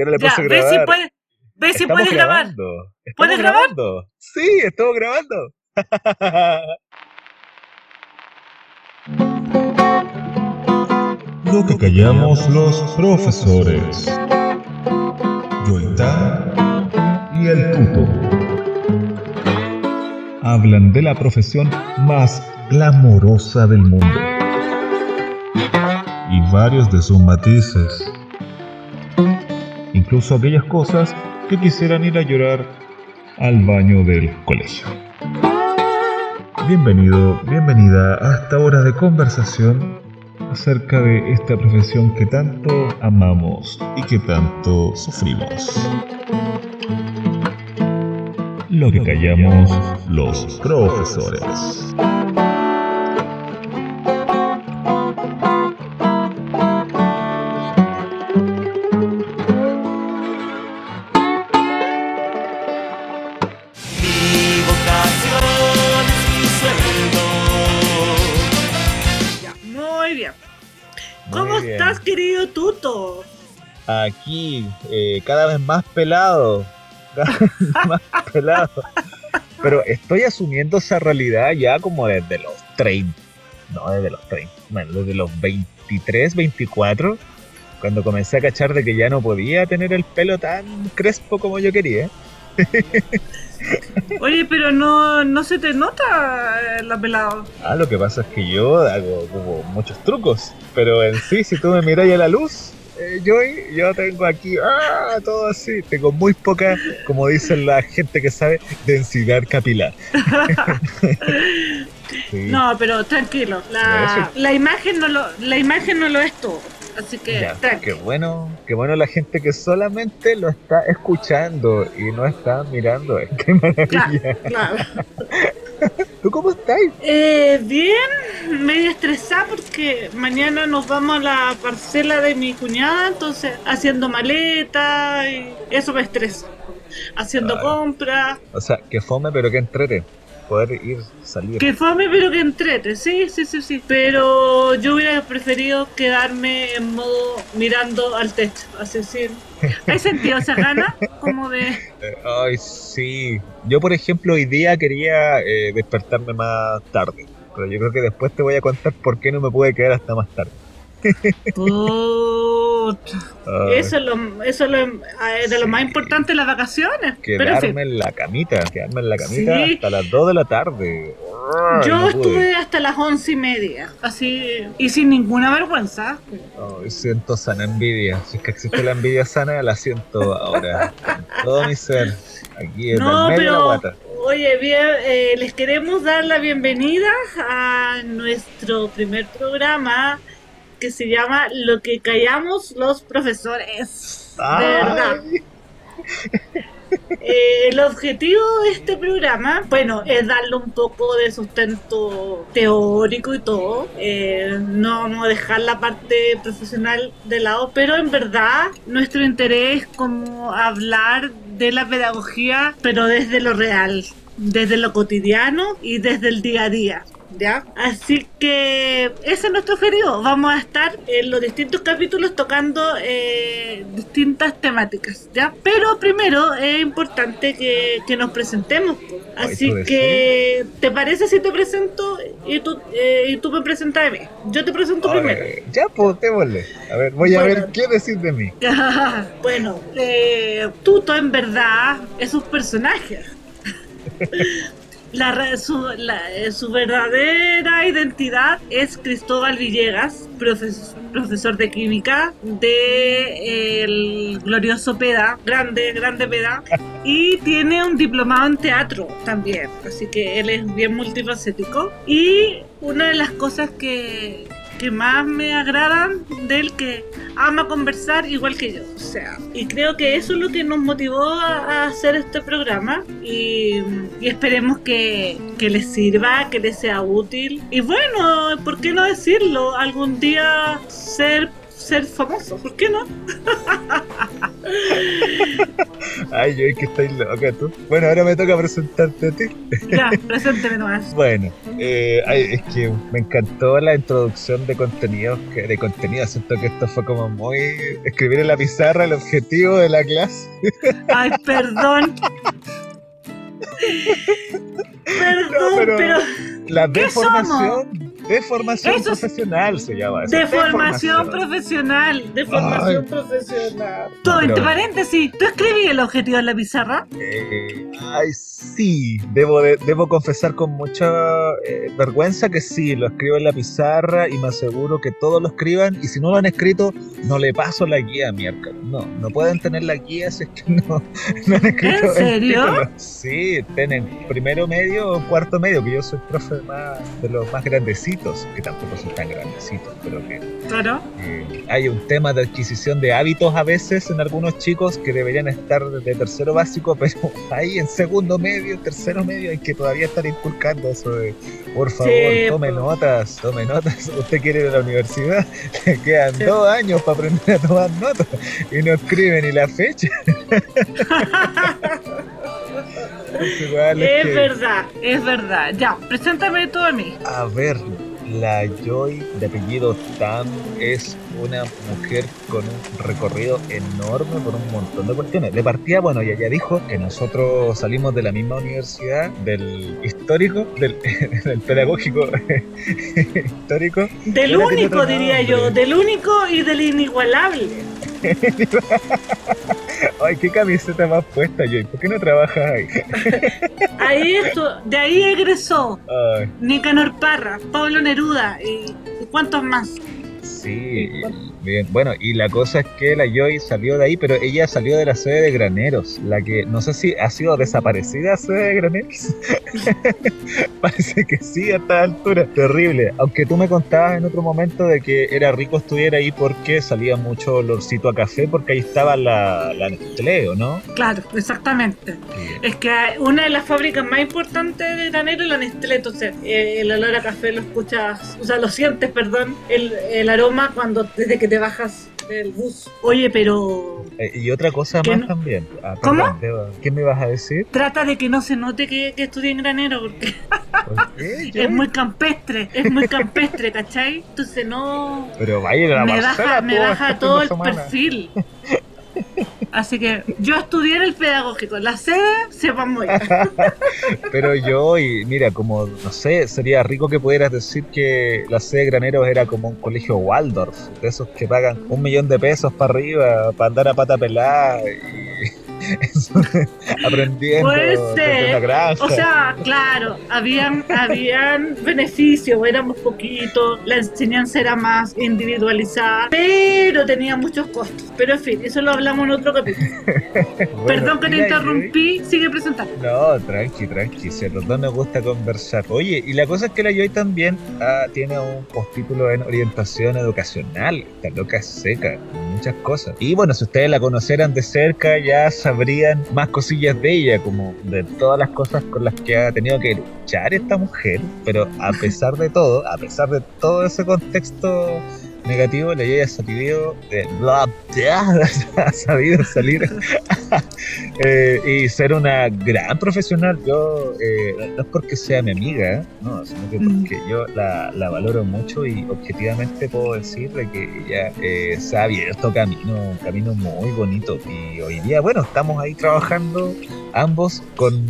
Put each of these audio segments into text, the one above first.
Ya no le puse ve grabar. si puedes, ve si puedes grabar. grabando. Estamos ¿Puedes grabar? grabando. Sí, estamos grabando. Lo que callamos los profesores. Yoitá y el puto. Hablan de la profesión más glamorosa del mundo. Y varios de sus matices. Incluso aquellas cosas que quisieran ir a llorar al baño del colegio. Bienvenido, bienvenida a esta hora de conversación acerca de esta profesión que tanto amamos y que tanto sufrimos. Lo que callamos los profesores. Aquí, eh, cada vez más pelado. Cada vez más pelado. Pero estoy asumiendo esa realidad ya como desde los 30. No, desde los 30. Bueno, desde los 23, 24. Cuando comencé a cachar de que ya no podía tener el pelo tan crespo como yo quería. Oye, pero no, no se te nota eh, la pelada. Ah, lo que pasa es que yo hago como muchos trucos, pero en sí, si tú me miras a la luz, eh, yo, yo tengo aquí ah, todo así, tengo muy poca, como dicen la gente que sabe, densidad capilar. Sí, No, pero tranquilo. La, la imagen no lo, la imagen no lo es todo. Así que ya, qué bueno, qué bueno la gente que solamente lo está escuchando y no está mirando. Qué maravilla. Claro. ¿Tú cómo estás? Eh, bien, medio estresada porque mañana nos vamos a la parcela de mi cuñada, entonces haciendo maleta y eso me estresa. Haciendo Claro. compras. O sea, que fome, pero que entrete. Poder ir, salir. Que fome pero que entrete, sí, sí, sí, sí. Pero yo hubiera preferido quedarme en modo mirando al techo, así decir. ¿Has sentido esa gana? Como de... Eh, Ay, sí. Yo, por ejemplo, hoy día quería eh, despertarme más tarde. Pero yo creo que después te voy a contar por qué no me pude quedar hasta más tarde. Puta. Eso es lo, eso es lo, eh, de lo más importante de las vacaciones. Pero en fin. quedarme en la camita. Quedarme en la camita Sí. hasta las 2 de la tarde. Yo no pude. estuve hasta las once y media, así, y sin ninguna vergüenza. Ay, siento sana envidia. Si es que existe la envidia sana, la siento ahora. Con todo mi ser. Aquí en No, el medio de la pero, guata. oye, bien, eh, les queremos dar la bienvenida a nuestro primer programa que se llama Lo que callamos los profesores. De verdad. Ay, Eh, el objetivo de este programa, bueno, es darle un poco de sustento teórico y todo. Eh, no vamos a dejar la parte profesional de lado, pero en verdad nuestro interés es como hablar de la pedagogía, pero desde lo real, desde lo cotidiano y desde el día a día. ¿Ya? Así que ese es nuestro objetivo. Vamos a estar en los distintos capítulos tocando eh, distintas temáticas, ¿ya? Pero primero es importante que, que nos presentemos. Ay, Así que, ¿te parece si te presento y tú, eh, y tú me presentas de mí? Yo te presento ay, primero. ya, pues, démosle. A ver, voy a ver qué decir de mí. bueno, eh, Tuto en verdad es un personaje. La, su, eh, su verdadera identidad es Cristóbal Villegas, profes- profesor de química del glorioso PEDA, grande, grande PEDA, y tiene un diplomado en teatro también, así que él es bien multifacético. Y una de las cosas que, que más me agradan de él que ama conversar igual que yo. O sea, y creo que eso es lo que nos motivó a hacer este programa y, y esperemos que, que les sirva, que les sea útil. Y bueno, ¿por qué no decirlo? Algún día ser ser famoso, ¿por qué no? Ay, yo que estoy loca tú. Bueno, ahora me toca presentarte a ti. Ya, presénteme nomás. Bueno, eh, es que me encantó la introducción de contenidos, de contenido. Siento que esto fue como muy escribir en la pizarra el objetivo de la clase. Ay, perdón. Perdón, pero- pero La ¿Qué Eso es- profesional se llama eso. de formación profesional, de formación Ay. profesional. Todo, entre paréntesis, ¿tú escribí el objetivo en la pizarra? Eh, ay, sí, debo, de- debo confesar con mucha eh, vergüenza que sí, lo escribo en la pizarra y me aseguro que todos lo escriban y si no lo han escrito, no le paso la guía a miércoles. No, no pueden tener la guía si es que no, no han escrito ¿En serio? Sí, tienen primero medio o cuarto medio, que yo soy profe más, de los más grandecitos, que tampoco son tan grandecitos, pero que Claro. eh, hay un tema de adquisición de hábitos a veces en algunos chicos que deberían estar de tercero básico, pero ahí en segundo medio, tercero medio hay que todavía estar inculcando eso de, por favor, Sí, tome notas, tome notas, usted quiere ir a la universidad, le quedan Sí. dos años para aprender a tomar notas y no escribe ni la fecha. Es igual, es Es que- verdad, es verdad. Ya, preséntame tú a mí. A ver, la Joy de apellido Tam es una mujer con un recorrido enorme por un montón de cuestiones. De partida, bueno, ya dijo que nosotros salimos de la misma universidad, del histórico, del, del pedagógico histórico. Del Ella único, diría yo, del único y del inigualable. Ay, qué camiseta más puesta, Joy. ¿Por qué no trabajas ahí? Ahí esto, de ahí egresó Ay, Nicanor Parra, Pablo Neruda y, y cuántos más. Sí, bien. Bueno, y la cosa es que la Joy salió de ahí, pero ella salió de la sede de Graneros, la que no sé si ha sido desaparecida sede de Graneros. Parece que sí a esta altura. Terrible. Aunque tú me contabas en otro momento de que era rico estudiar ahí porque salía mucho olorcito a café, porque ahí estaba la, la Nestlé, ¿o ¿no? Claro, exactamente. Es que una de las fábricas más importantes de granero es la Nestlé, entonces eh, el olor a café lo escuchas, o sea, lo sientes, perdón, el, el aroma cuando desde que te bajas del bus. Oye, pero Eh, y otra cosa ¿Qué más no? también. Ah, ¿Cómo? perdón, ¿Qué me vas a decir? trata de que no se note que, que estudié en granero, porque ¿Por qué, Joy? es muy campestre, es muy campestre, ¿cachai? Entonces no... Pero vaya a la me baja, me baja todo el semana. perfil. Así que yo estudié en el pedagógico, la sede sepamos ya. Pero yo, y mira, como, no sé, sería rico que pudieras decir que la sede de Graneros era como un colegio Waldorf, de esos que pagan un millón de pesos para arriba, para andar a pata pelada y aprendiendo una granja. O sea, claro, habían, habían beneficios, éramos poquitos, la enseñanza era más individualizada, pero tenía muchos costos. Pero en fin, eso lo hablamos en otro capítulo. Bueno, Perdón que te interrumpí, sigue presentando. No, tranqui, tranqui, si a los dos nos gusta conversar. Oye, y la cosa es que la Joy también ah, tiene un postítulo en orientación educacional. Esta loca seca, muchas cosas. Y bueno, si ustedes la conocieran de cerca, ya sabrían más cosillas de ella, como de todas las cosas con las que ha tenido que luchar esta mujer. Pero a pesar de todo, a pesar de todo ese contexto negativo, la Joy ha sabido, eh, bla, bla, sabido salir eh, y ser una gran profesional. Yo, eh, no es porque sea mi amiga, no, sino que Mm. porque yo la, la valoro mucho y objetivamente puedo decir de que ella eh, se ha abierto camino, un camino muy bonito. Y hoy día, bueno, estamos ahí trabajando ambos con,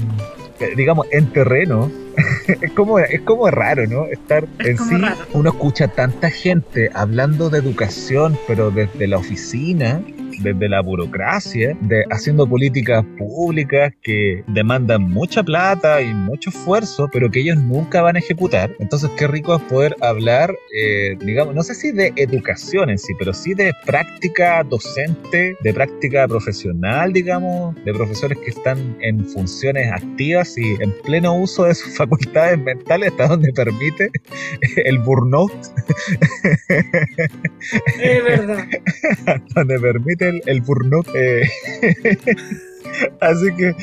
digamos, en terreno. es, como, es como raro, ¿no? Estar Es en sí, raro. uno escucha tanta gente hablando de educación, pero desde la oficina, desde la burocracia, de haciendo políticas públicas que demandan mucha plata y mucho esfuerzo, pero que ellos nunca van a ejecutar. Entonces, qué rico es poder hablar, eh, digamos, no sé si de educación en sí, pero sí de práctica docente, de práctica profesional, digamos, de profesores que están en funciones activas y en pleno uso de sus facultades mentales hasta donde permite el burnout, Es verdad. donde permite el, el burnout. eh, Así que,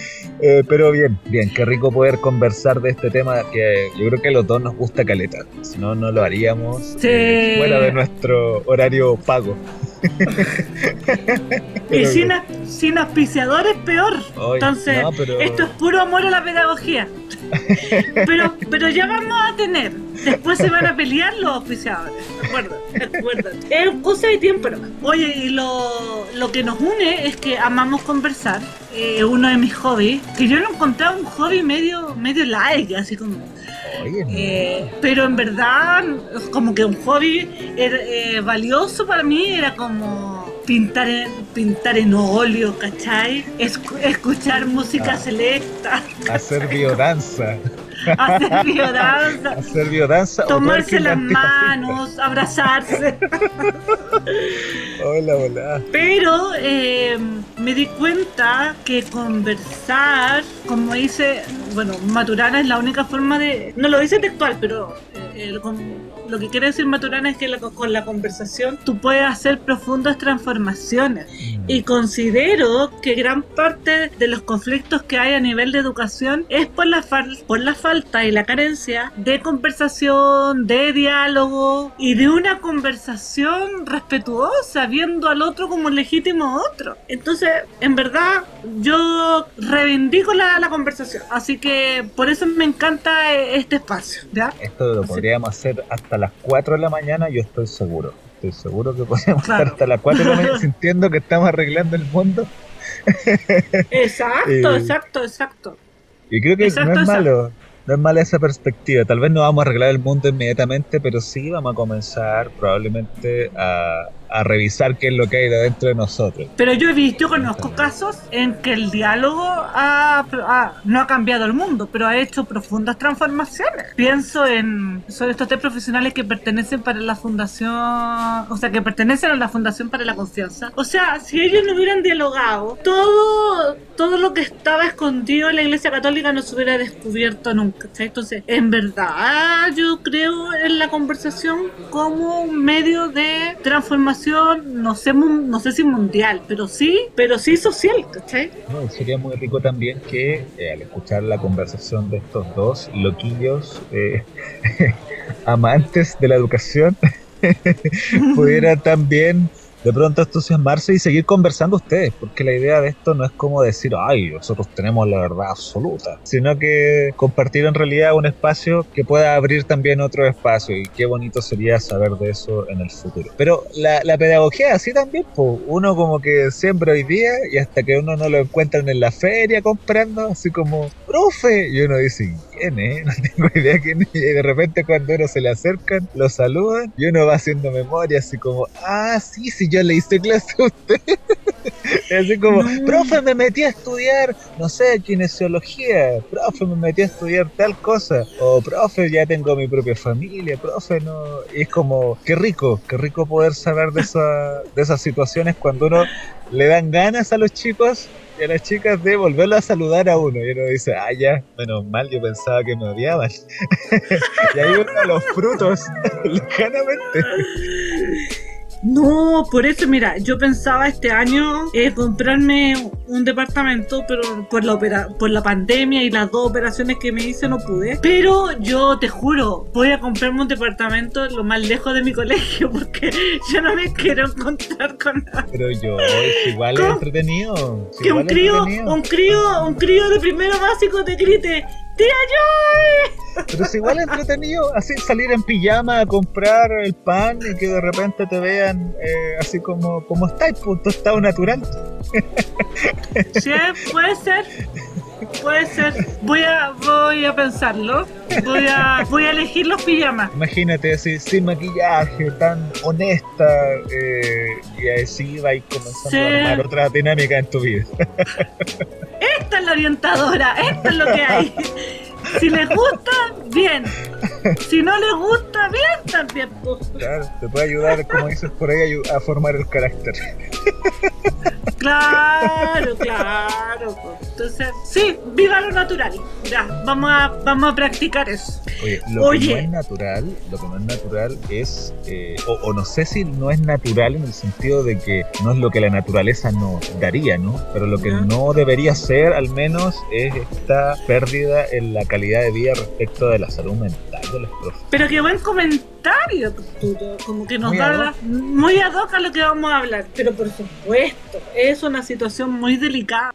eh, pero bien, bien, qué rico poder conversar de este tema que yo creo que a los dos nos gusta caleta. Si no, no lo haríamos Sí. eh, fuera de nuestro horario pago. Y sin, a- sin auspiciadores, peor. Entonces, no, pero- esto es puro amor a la pedagogía. pero, pero ya vamos a tener. Después se van a pelear los auspiciadores. Acuérdate, acuérdate. Es cosa de tiempo. Oye, y lo, lo que nos une es que amamos conversar. Eh, uno de mis hobbies. Que yo lo encontraba un hobby medio, medio like, así como. Eh, pero en verdad, como que un hobby era, eh, valioso para mí era como pintar en, pintar en óleo, ¿cachai? Escu- escuchar música Ah. selecta, hacer biodanza. hacer biodanza, Hacer biodanza. tomarse las manos, abrazarse. Hola, hola. Pero eh, me di cuenta que conversar, como dice, bueno, Maturana es la única forma de... No lo dice textual, pero eh, el con- lo que quiere decir Maturana es que la- con la conversación tú puedes hacer profundas transformaciones. Y considero que gran parte de los conflictos que hay a nivel de educación es por la, fal- por la falta y la carencia de conversación, de diálogo y de una conversación respetuosa, viendo al otro como un legítimo otro. Entonces, en verdad, yo reivindico la, la conversación. Así que por eso me encanta eh, este espacio. ¿ya? Esto lo podríamos hacer hasta las 4 de la mañana, yo estoy seguro. Estoy seguro que Claro. estar hasta las 4 de la mañana sintiendo que estamos arreglando el mundo. Exacto, Eh, exacto, exacto. Y creo que Exacto, no es exacto. malo. No es mala esa perspectiva. Tal vez no vamos a arreglar el mundo inmediatamente, pero sí vamos a comenzar probablemente a, a revisar qué es lo que hay dentro de nosotros. Pero yo he visto, yo conozco casos en que el diálogo ha- ha- no ha cambiado el mundo, pero ha hecho profundas transformaciones. Pienso en son estos tres profesionales que pertenecen para la fundación, o sea, que pertenecen a la Fundación para la Confianza. O sea, si ellos no hubieran dialogado, todo, todo lo que estaba escondido en la Iglesia Católica no se hubiera descubierto nunca. ¿cachai? Entonces, en verdad, yo creo en la conversación como un medio de transformación, no sé, no sé si mundial, pero sí, pero sí social, ¿cachai? No, sería muy rico también que eh, al escuchar la conversación de estos dos loquillos eh, amantes de la educación pudieran también de pronto entusiasmarse y seguir conversando ustedes, porque la idea de esto no es como decir, ay, nosotros tenemos la verdad absoluta, sino que compartir en realidad un espacio que pueda abrir también otro espacio y qué bonito sería saber de eso en el futuro. Pero la, la pedagogía así también, pues uno como que siempre hoy día y hasta que uno no lo encuentran en la feria comprando, así como, profe, y uno dice, ¿quién es? No tengo idea quién es. Y de repente cuando uno se le acercan, lo saludan y uno va haciendo memoria así como, ah, sí, sí, yo le hice clase a usted. Así como, No. profe, me metí a estudiar, no sé, kinesiología, profe, me metí a estudiar tal cosa, o profe, ya tengo mi propia familia, profe, no. Y es como, qué rico, qué rico poder saber de, esa, de esas situaciones cuando uno le dan ganas a los chicos y a las chicas de volverlo a saludar a uno. Y uno dice, ah, ya, menos mal, yo pensaba que me odiaban. y ahí uno los frutos, lejanamente. No, por eso, mira, yo pensaba este año eh, comprarme un departamento, pero por la, opera por la pandemia y las dos operaciones que me hice no pude. Pero yo te juro, voy a comprarme un departamento lo más lejos de mi colegio porque yo no me quiero encontrar con nada. Pero yo, es igual entretenido. es Que un igual crío, entretenido. un crío, un crío de primero básico te grite, ¡Tía Joy! Pero es igual entretenido, así salir en pijama a comprar el pan y que de repente te vean eh, así como, como está, pues, tu estado natural. Sí, puede ser. Puede ser. Voy a, voy a pensarlo. Voy a, voy a elegir los pijamas. Imagínate así, sin maquillaje, tan honesta, eh, y así va a ir comenzando Sí. a armar otra dinámica en tu vida. Esta es la orientadora. Esto es lo que hay. Si les gusta, bien. Si no les gusta, bien también. pues. Claro, te puede ayudar, como dices por ahí, a formar el carácter. Claro, claro. pues. Entonces, sí, viva lo natural. Ya, vamos a, vamos a practicar eso. Oye, lo Oye. que no es natural, lo que no es natural es, eh, o, o no sé si no es natural en el sentido de que no es lo que la naturaleza nos daría, ¿no? Pero lo que Ya. no debería ser, al menos, es esta pérdida en la calidad de vida respecto de la salud mental de los profes. Pero qué buen comentario, Arturo. Como que nos Muy da muy ad hoc a lo que vamos a hablar. Pero por supuesto, es una situación muy delicada.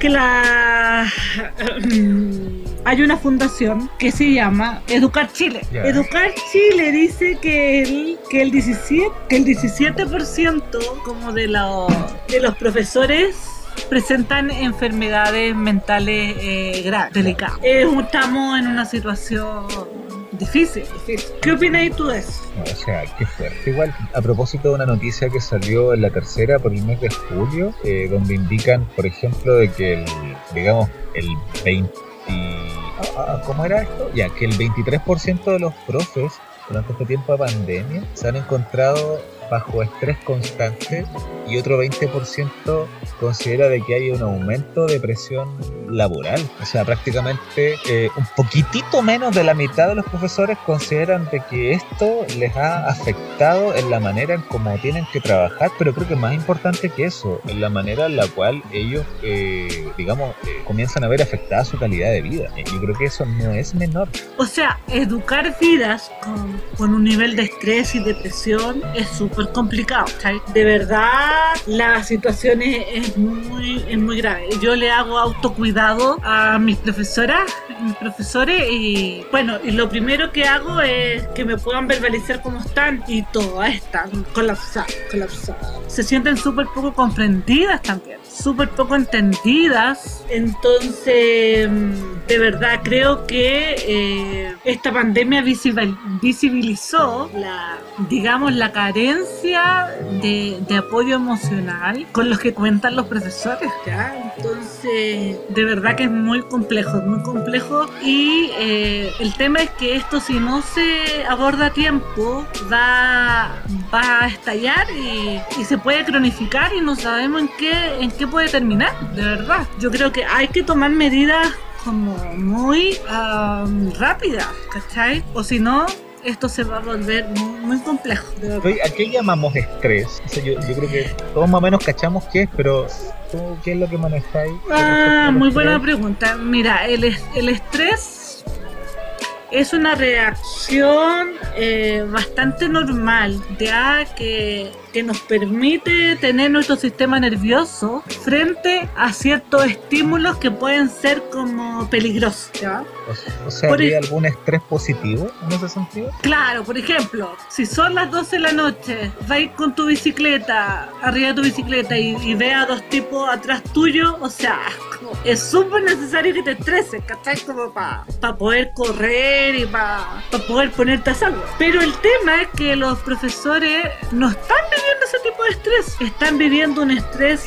Que la hay una fundación que se llama Educar Chile. Educar Chile dice que el que el 17 que el 17% como de los de los profesores presentan enfermedades mentales eh, graves, delicadas. Eh, estamos en una situación difícil, difícil. ¿Qué opinas tú de eso? O sea, qué fuerte. Igual, a propósito de una noticia que salió en la tercera por el mes de julio, eh, donde indican, por ejemplo, de que el, digamos, el 20... ah, ah, ¿Cómo era esto? Ya, que el 23% de los profes durante este tiempo de pandemia se han encontrado bajo estrés constante y otro 20% considera de que hay un aumento de presión laboral. O sea, prácticamente eh, un poquitito menos de la mitad de los profesores consideran de que esto les ha afectado en la manera en cómo tienen que trabajar, pero creo que más importante que eso, en la manera en la cual ellos, eh, digamos, eh, comienzan a ver afectada su calidad de vida. Eh, yo creo que eso no es menor. O sea, educar vidas con, con un nivel de estrés y depresión es súper complicado. De verdad, la situación es, es muy, es muy grave. Yo le hago autocuidado a mis profesoras, profesores, y bueno, y lo primero que hago es que me puedan verbalizar cómo están, y todas están colapsadas, colapsadas. Se sienten súper poco comprendidas también, súper poco entendidas. Entonces, de verdad creo que eh, esta pandemia visibil- visibilizó la, digamos, la carencia de, apoyo emocional con los que cuentan los profesores. Entonces, de verdad que es muy complejo, es muy complejo y eh, el tema es que esto si no se aborda a tiempo va, va a estallar y, se puede cronificar y no sabemos en qué, en qué puede terminar, de verdad. Yo creo que hay que tomar medidas como muy am, rápidas, ¿cachai? O si no, esto se va a volver muy, muy complejo, de ¿A qué llamamos estrés? O sea, yo, yo creo que todos más o menos cachamos qué es, pero ¿tú qué es lo que manejáis? Ah, muy buena estrés? pregunta. Mira, el estrés es una reacción eh, bastante normal, ya que, que nos permite tener nuestro sistema nervioso frente a ciertos estímulos que pueden ser como peligrosos. ¿ya? O, sea, ¿habría ej- algún estrés positivo en ese sentido? Claro, por ejemplo, si son las 12 de la noche, vais con tu bicicleta, arriba de tu bicicleta y, y ve a dos tipos atrás tuyo, o sea, como- es súper necesario que te estreses, ¿cachai? Como para poder correr y para poder ponerte a salvo. Pero el tema es que los profesores no están tipo de estrés, están viviendo un estrés,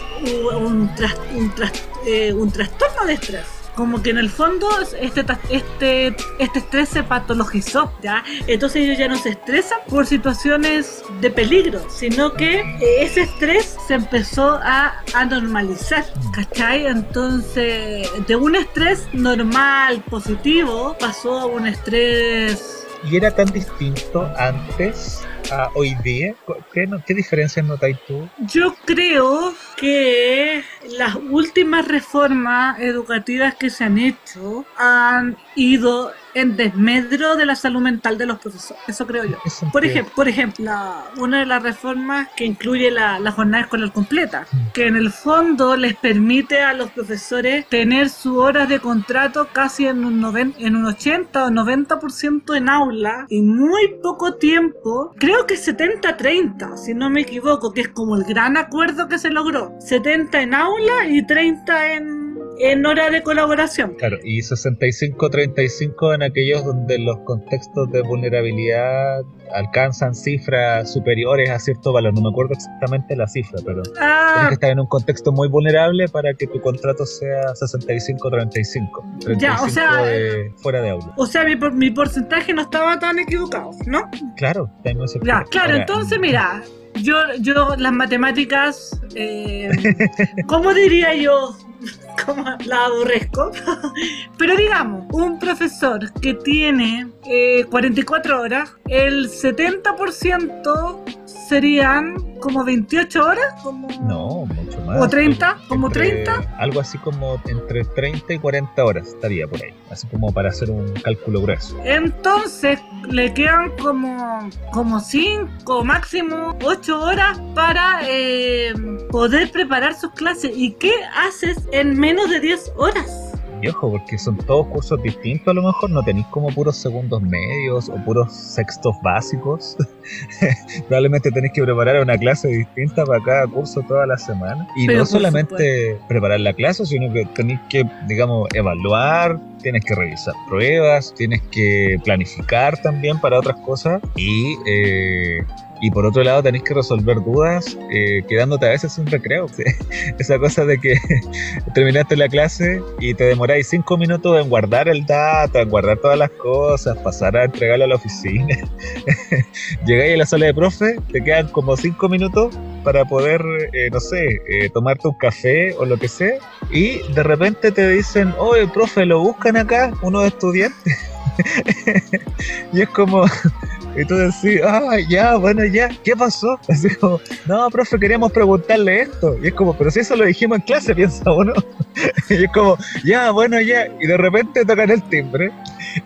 un, tras- un, tras- eh, un trastorno de estrés como que en el fondo este, este, este estrés se patologizó, ¿ya? Entonces ellos ya no se estresan por situaciones de peligro, sino que eh, ese estrés se empezó a, a normalizar, ¿cachai? Entonces, de un estrés normal, positivo, pasó a un estrés... ¿Y era tan distinto antes a hoy día? ¿Qué, qué diferencias notáis tú? Yo creo que las últimas reformas educativas que se han hecho han ido en desmedro de la salud mental de los profesores. Eso creo yo. Por ejemplo, por ejemplo una de las reformas que incluye la, la jornada escolar completa, que en el fondo les permite a los profesores tener sus horas de contrato casi en un, noven- en un 80 o 90% en aula y muy poco tiempo, creo que 70-30, si no me equivoco, que es como el gran acuerdo que se logró. 70 en aula y 30 en en hora de colaboración. Claro, y 65-35 en aquellos donde los contextos de vulnerabilidad alcanzan cifras superiores a cierto valor. No me acuerdo exactamente la cifra, pero tienes Ah, que estar en un contexto muy vulnerable para que tu contrato sea 65-35. Ya, o 35 sea, de- fuera de aula. o sea, mi, por- mi porcentaje no estaba tan equivocado, ¿no? Claro, tengo ese Ya, claro, Ahora, entonces mira, yo, yo las matemáticas, eh, ¿cómo diría yo? ¿Cómo la aborrezco? Pero digamos, un profesor que tiene eh, 44 horas, el 70% serían como 28 horas, como... No, mucho más. ¿O 30? ¿Como Entre- 30? Algo así como entre 30 y 40 horas estaría por ahí. Así como para hacer un cálculo grueso. Entonces le quedan como, como 5, máximo 8 horas para eh, poder preparar sus clases. ¿Y qué haces en menos de 10 horas? Ojo, porque son todos cursos distintos a lo mejor, no tenéis como puros segundos medios o puros sextos básicos. Probablemente tenéis que preparar una clase distinta para cada curso toda la semana. Y Pero no solamente preparar la clase, sino que tenéis que, digamos, evaluar, tienes que revisar pruebas, tienes que planificar también para otras cosas y... eh, y por otro lado tenés que resolver dudas eh, quedándote a veces sin recreo. Esa cosa de que terminaste la clase y te demoráis cinco minutos en guardar el dato, en guardar todas las cosas, pasar a entregarlo a la oficina. Llegáis a la sala de profe, te quedan como cinco minutos para poder, eh, no sé, eh, tomarte un café o lo que sea. Y de repente te dicen, oye, profe, lo buscan acá, unos estudiantes. y es como, y tú decís, ah, ya, bueno, ya, ¿qué pasó? Así como, no, profe, queríamos preguntarle esto. Y es como, pero si eso lo dijimos en clase, piensa uno. y es como, ya, bueno, ya. Y de repente tocan el timbre.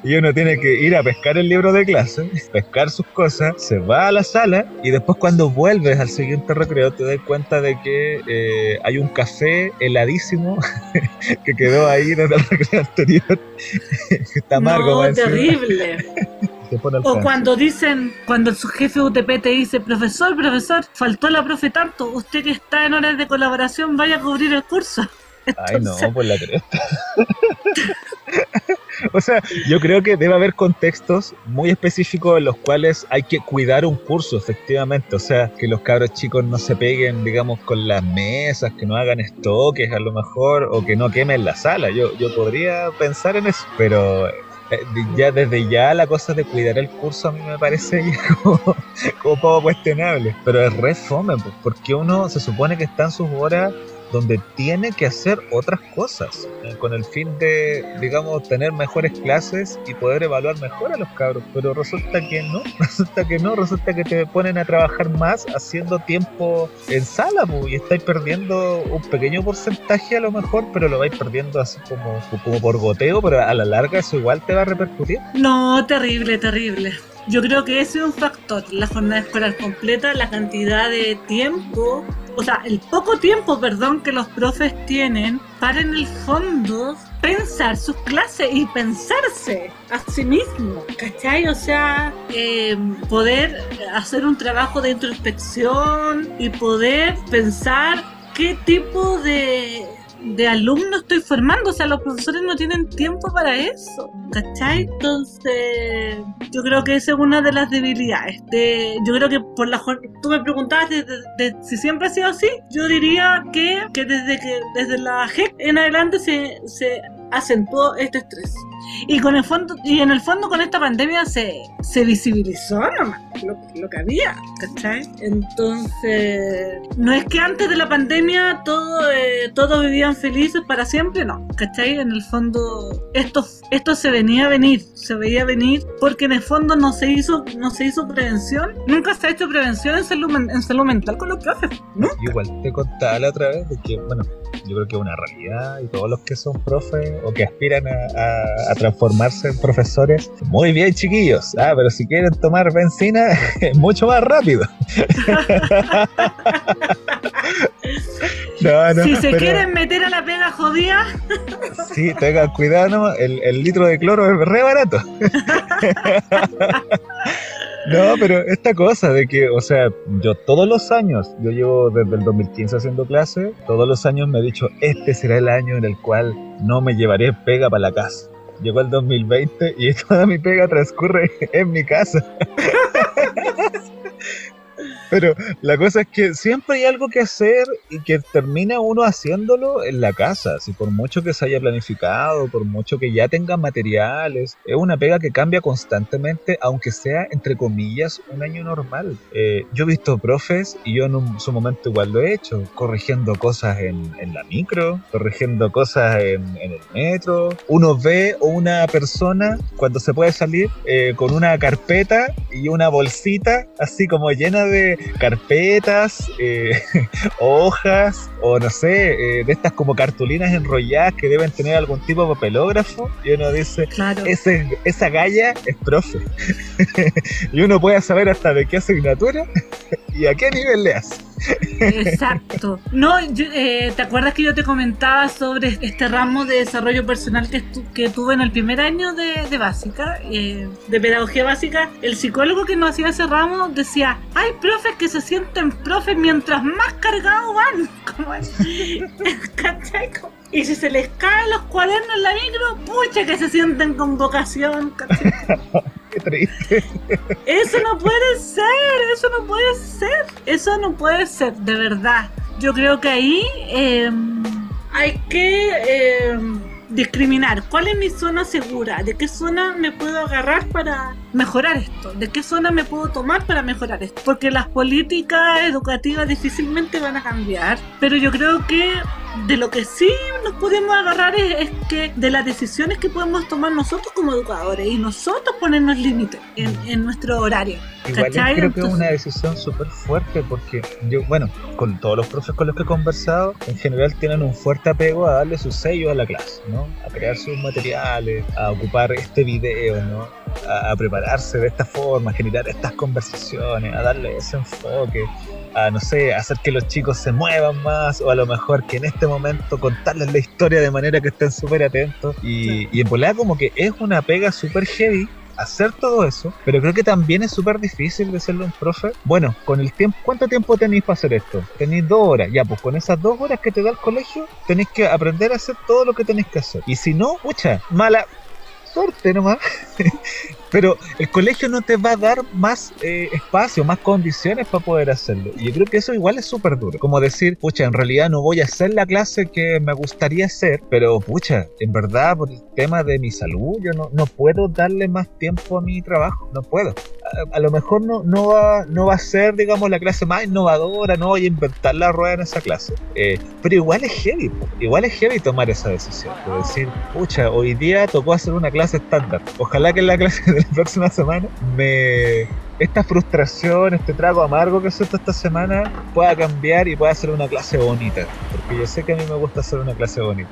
Y uno tiene que ir a pescar el libro de clase, pescar sus cosas, se va a la sala y después cuando vuelves al siguiente recreo te das cuenta de que eh, hay un café heladísimo que quedó ahí desde el recreo anterior. que está amargo, no, terrible. Pone O cuando dicen, cuando su jefe UTP te dice, profesor, profesor, faltó la profe tanto, usted que está en horas de colaboración, vaya a cubrir el curso. Ay, no, por la cresta. o sea, yo creo que debe haber contextos muy específicos en los cuales hay que cuidar un curso, efectivamente. O sea, que los cabros chicos no se peguen, digamos, con las mesas, que no hagan estoques a lo mejor, o que no quemen la sala. Yo, yo podría pensar en eso, pero... eh, Ya desde ya la cosa de cuidar el curso a mí me parece ya como, poco cuestionable. Pero es re fome, porque uno se supone que está en sus horas donde tiene que hacer otras cosas eh, con el fin de, digamos, tener mejores clases y poder evaluar mejor a los cabros. Pero resulta que no, resulta que no, resulta que te ponen a trabajar más haciendo tiempo en sala y estáis perdiendo un pequeño porcentaje a lo mejor, pero lo vais perdiendo así como, como por goteo, pero a la larga eso igual te va a repercutir. No, terrible, terrible. Yo creo que ese es un factor, la jornada escolar completa, la cantidad de tiempo, o sea, el poco tiempo, perdón, que los profes tienen para en el fondo pensar sus clases y pensarse a sí mismos, ¿cachai? O sea, eh, poder hacer un trabajo de introspección y poder pensar qué tipo de, de alumno estoy formando. O sea, los profesores no tienen tiempo para eso, ¿cachai? Entonces, yo creo que esa es una de las debilidades. De, yo creo que por la tú me preguntabas de si siempre ha sido así. Yo diría que, que desde que desde la GEC en adelante se, se acentuó este estrés. Y con el fondo, y en el fondo con esta pandemia se, se visibilizó nomás lo, lo que había, ¿cachai? Entonces, no es que antes de la pandemia todo, eh, todos vivían felices para siempre, no, ¿cachai? En el fondo, esto, esto se venía a venir, se veía venir, porque en el fondo no se hizo, no se hizo prevención, nunca se ha hecho prevención en salud, en salud mental con los profes, ¿no? Igual te contaba la otra vez de que, bueno, yo creo que es una realidad y todos los que son profes o que aspiran a, a- a transformarse en profesores, muy bien chiquillos, ah, pero si quieren tomar benzina, es mucho más rápido. no, no, si se pero quieren meter a la pega jodida, Sí, tengan cuidado, ¿no? El, el litro de cloro es re barato. No, pero esta cosa de que, o sea, yo todos los años, yo llevo desde el 2015 haciendo clase, todos los años me he dicho, este será el año en el cual no me llevaré pega para la casa. Llegó el 2020 y toda mi pega transcurre en mi casa. Pero la cosa es que siempre hay algo que hacer y que termina uno haciéndolo en la casa. Si por mucho que se haya planificado, por mucho que ya tenga materiales, es una pega que cambia constantemente, aunque sea entre comillas un año normal. Eh, yo he visto profes y yo en un- su momento igual lo he hecho, corrigiendo cosas en, en la micro, corrigiendo cosas en, en el metro. Uno ve a una persona cuando se puede salir eh, con una carpeta y una bolsita así como llena de carpetas, eh, hojas o no sé, eh, de estas como cartulinas enrolladas que deben tener algún tipo de papelógrafo. Y uno dice, Claro. ese, esa galla es profe. y uno puede saber hasta de qué asignatura y a qué nivel le hace. Exacto. No, eh, ¿te acuerdas que yo te comentaba sobre este ramo de desarrollo personal que, que tuve en el primer año de, de básica, eh, de pedagogía básica? El psicólogo que nos hacía ese ramo decía, hay profes que se sienten profes mientras más cargados van. Como. ¿Cachai? Como- Y si se les caen los cuadernos en la micro, pucha que se sienten con vocación. Eso no puede ser, eso no puede ser, eso no puede ser, de verdad. Yo creo que ahí eh, hay que eh, discriminar. Cuál es mi zona segura, de qué zona me puedo agarrar para mejorar esto, de qué zona me puedo tomar para mejorar esto. Porque las políticas educativas difícilmente van a cambiar, pero yo creo que de lo que sí nos podemos agarrar es, es que de las decisiones que podemos tomar nosotros como educadores y nosotros ponernos límites en, en nuestro horario. Igual creo que es Entonces- una decisión súper fuerte porque yo, bueno, con todos los profes con los que he conversado, en general tienen un fuerte apego a darle su sello a la clase, ¿no? A crear sus materiales, a ocupar este video, ¿no? A, a prepararse de esta forma, a generar estas conversaciones, a darle ese enfoque, a, no sé, hacer que los chicos se muevan más o a lo mejor que en este momento contarles la historia de manera que estén súper atentos y, y en volada como que es una pega súper heavy hacer todo eso, pero creo que también es súper difícil decirle a un profe, bueno, con el tiempo, ¿cuánto tiempo tenéis para hacer esto? Tenéis dos horas, ya, pues con esas dos horas que te da el colegio, tenéis que aprender a hacer todo lo que tenéis que hacer. Y si no, pucha, mala suerte nomás. Pero el colegio no te va a dar más eh, espacio, más condiciones para poder hacerlo. Y yo creo que eso igual es súper duro. Como decir, pucha, en realidad no voy a hacer la clase que me gustaría hacer, pero pucha, en verdad por el tema de mi salud, yo no, no puedo darle más tiempo a mi trabajo. No puedo. A, a lo mejor no, no, va, no va a ser, digamos, la clase más innovadora, no voy a inventar la rueda en esa clase. Eh, pero igual es heavy, igual es heavy tomar esa decisión. De decir, pucha, hoy día tocó hacer una clase estándar. Ojalá que en la clase de próxima semana me esta frustración, este trago amargo que siento esta semana pueda cambiar y pueda ser una clase bonita. Porque yo sé que a mí me gusta hacer una clase bonita.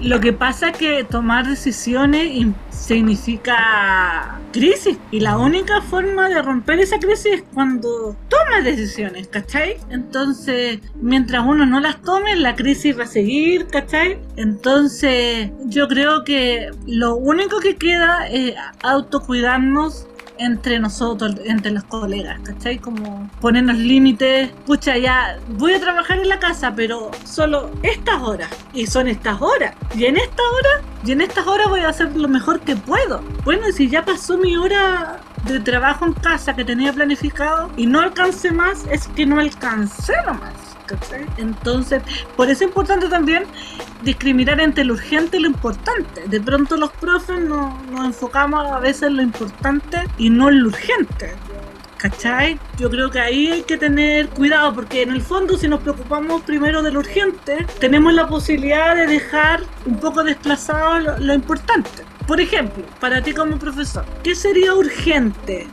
Lo que pasa es que tomar decisiones significa crisis y la única forma de romper esa crisis es cuando tomas decisiones, ¿cachai? Entonces, mientras uno no las tome, la crisis va a seguir, ¿cachai? Entonces, yo creo que lo único que queda es autocuidarnos entre nosotros, entre los colegas, ¿cachai? Como ponernos límites, pucha, ya voy a trabajar en la casa, pero solo estas horas, y son estas horas, y en estas horas, y en estas horas voy a hacer lo mejor que puedo. Bueno, si ya pasó mi hora de trabajo en casa que tenía planificado y no alcancé más, es que no alcancé nomás. ¿Cachai? Entonces, por eso es importante también discriminar entre lo urgente y lo importante. De pronto los profes no- nos enfocamos a veces en lo importante y no en lo urgente. ¿Cachai? Yo creo que ahí hay que tener cuidado porque en el fondo si nos preocupamos primero de lo urgente, tenemos la posibilidad de dejar un poco desplazado lo, lo importante. Por ejemplo, para ti como profesor, ¿qué sería urgente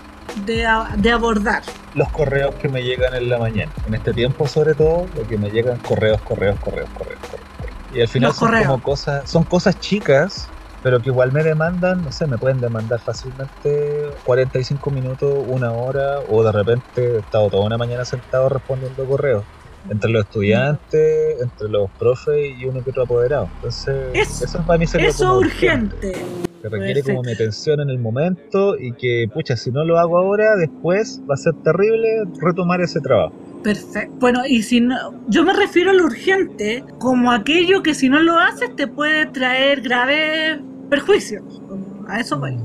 de, abordar? Los correos que me llegan en la mañana. En este tiempo, sobre todo, lo que me llegan correos, correos, correos, correos, correos. correos. Y al final Los son correos. como cosas, son cosas chicas, pero que igual me demandan, no sé, me pueden demandar fácilmente 45 minutos, una hora, o de repente he estado toda una mañana sentado respondiendo correos. Entre los estudiantes, entre los profes y uno que otro apoderado. Entonces, Eso- eso para mí sería Eso como urgente. Que requiere como mi atención en el momento y que, pucha, si no lo hago ahora, después va a ser terrible retomar ese trabajo. Perfecto. Bueno, y si no, yo me refiero a lo urgente como aquello que si no lo haces te puede traer graves perjuicios. A eso voy.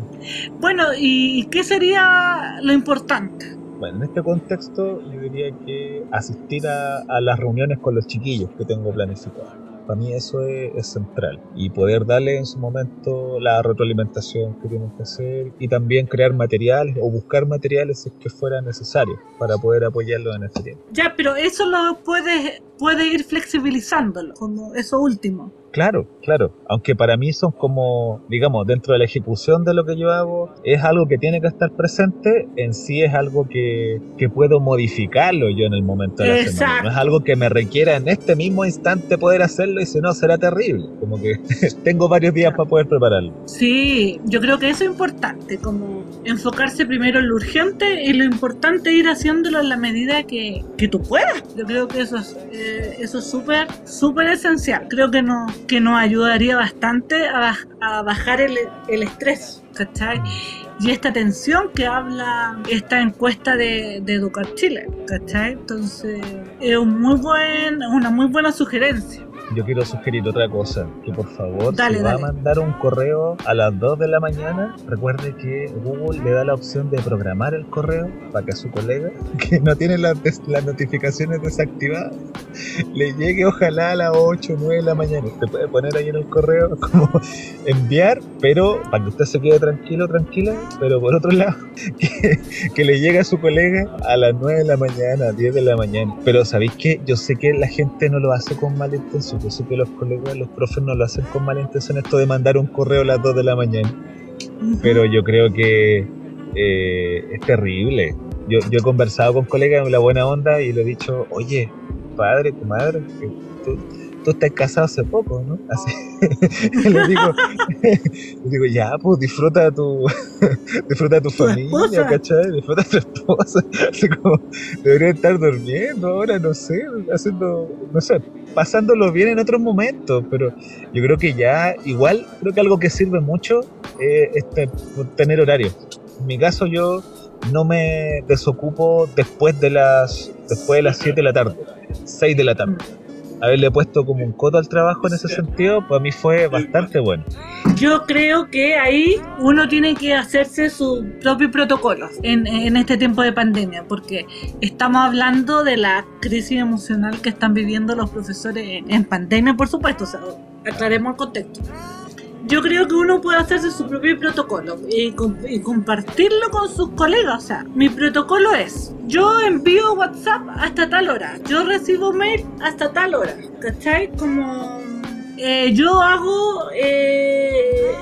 Bueno, ¿y qué sería lo importante? Bueno, en este contexto yo diría que asistir a, a las reuniones con los chiquillos que tengo planificadas. Para mí eso es, central. Y poder darle en su momento la retroalimentación que tienen que hacer y también crear materiales o buscar materiales si es que fuera necesario para poder apoyarlos en este tiempo. Ya, pero eso lo puedes, puedes ir flexibilizándolo, como eso último. Claro, claro. Aunque para mí son como, digamos, dentro de la ejecución de lo que yo hago, es algo que tiene que estar presente, en sí es algo que, que puedo modificarlo yo en el momento de la semana. Exacto. No es algo que me requiera en este mismo instante poder hacerlo y si no será terrible. Como que tengo varios días para poder prepararlo. Sí, yo creo que eso es importante, como enfocarse primero en lo urgente y lo importante ir haciéndolo en la medida que, que tú puedas. Yo creo que eso es eh, eso es súper, súper esencial. Creo que, no, que nos ayudaría bastante a, a bajar el, el estrés, ¿cachai? Y esta tensión que habla esta encuesta de, de Educar Chile, ¿cachai? Entonces, es un muy buen, una muy buena sugerencia. Yo quiero sugerir otra cosa, que por favor, Dale, si va a mandar un correo a las 2 de la mañana, recuerde que Google le da la opción de programar el correo para que a su colega, que no tiene las, notificaciones desactivadas, le llegue ojalá a las 8 o 9 de la mañana. Usted puede poner ahí en el correo como enviar, pero para que usted se quede tranquilo, tranquila, pero por otro lado, que, que le llegue a su colega a las 9 de la mañana, 10 de la mañana. Pero ¿sabéis qué? Yo sé que la gente no lo hace con mala intención. Yo sé que los colegas, los profes no lo hacen con mala intención esto de mandar un correo a las 2 de la mañana. Pero yo creo que eh, es terrible. Yo, yo he conversado con colegas en la buena onda y le he dicho, oye, padre, tu madre, que tú, tú estás casado hace poco, ¿no? Así. le digo, le digo, ya, pues disfruta tu, disfruta tu familia, esposa. ¿cachai? Disfruta tu esposa. Así como, debería estar durmiendo ahora, no sé, haciendo, no sé, pasándolo bien en otros momentos, pero yo creo que ya, igual, creo que algo que sirve mucho eh, es te- tener horario. En mi caso, yo no me desocupo después de las después de las 7 de la tarde, 6 de la tarde. Haberle puesto como un coto al trabajo en ese sentido, para mí fue bastante bueno. Yo creo que ahí uno tiene que hacerse su propio protocolo en, en este tiempo de pandemia, porque estamos hablando de la crisis emocional que están viviendo los profesores en, en pandemia, por supuesto, o sea, aclaremos el contexto. Yo creo que uno puede hacerse su propio protocolo y, com- y compartirlo con sus colegas. O sea, mi protocolo es, yo envío WhatsApp hasta tal hora, yo recibo mail hasta tal hora, ¿cachai? Como eh, yo hago, eh,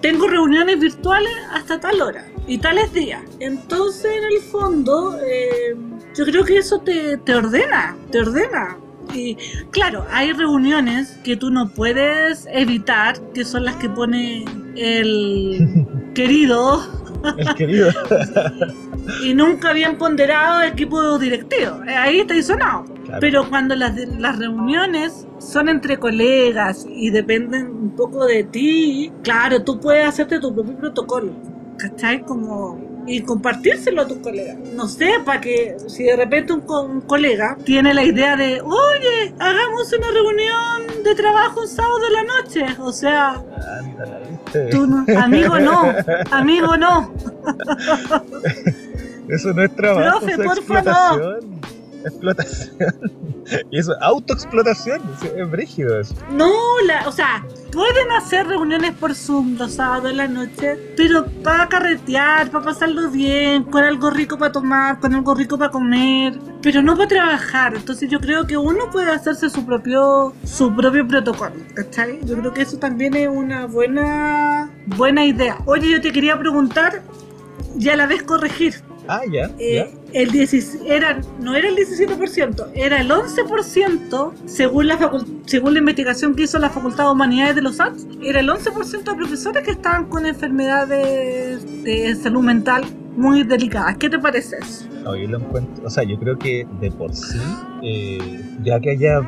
tengo reuniones virtuales hasta tal hora y tales días. Entonces, en el fondo, eh, yo creo que eso te, te ordena, te ordena. Y claro, hay reuniones que tú no puedes evitar, que son las que pone el querido El querido. y nunca bien ponderado equipo directivo. Eh, Ahí está sonado. Claro. Pero cuando las, las reuniones son entre colegas y dependen un poco de ti, claro, tú puedes hacerte tu propio protocolo. ¿Cachai? Como. Y compartírselo a tus colegas. No sé, para que si de repente un, co- un colega tiene la idea de, oye, hagamos una reunión de trabajo un sábado de la noche. O sea, amigo no, amigo no. Eso no es trabajo, Profe, explotación. Y eso, autoexplotación. Es, brígido eso. No, la, o sea, pueden hacer reuniones por Zoom los sábados en la noche, pero para carretear, para pasarlo bien, con algo rico para tomar, con algo rico para comer, pero no para trabajar. Entonces yo creo que uno puede hacerse su propio su propio protocolo, ¿cachai? Yo creo que eso también es una buena buena idea. Oye, yo te quería preguntar y a la vez corregir. Ah, ya. Eh, el 16 era, no era el 17%, era el 11% según la, según la investigación que hizo la Facultad de Humanidades de los Arts, era el 11% de profesores que estaban con enfermedades de salud mental muy delicadas. ¿Qué te parece. No, yo lo encuentro. O sea, yo creo que de por sí, eh, ya que haya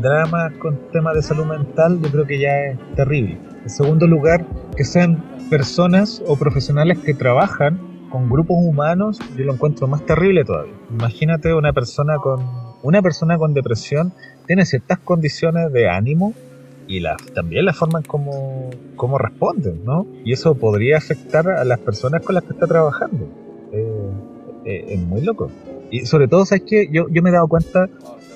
dramas con temas de salud mental, yo creo que ya es terrible. En segundo lugar, que sean personas o profesionales que trabajan con grupos humanos, yo lo encuentro más terrible todavía. Imagínate una persona con una persona con depresión tiene ciertas condiciones de ánimo y la, también la forma en cómo, cómo responden, ¿no? Y eso podría afectar a las personas con las que está trabajando. Eh, eh, es muy loco. Y sobre todo, ¿sabes qué? Yo, yo me he dado cuenta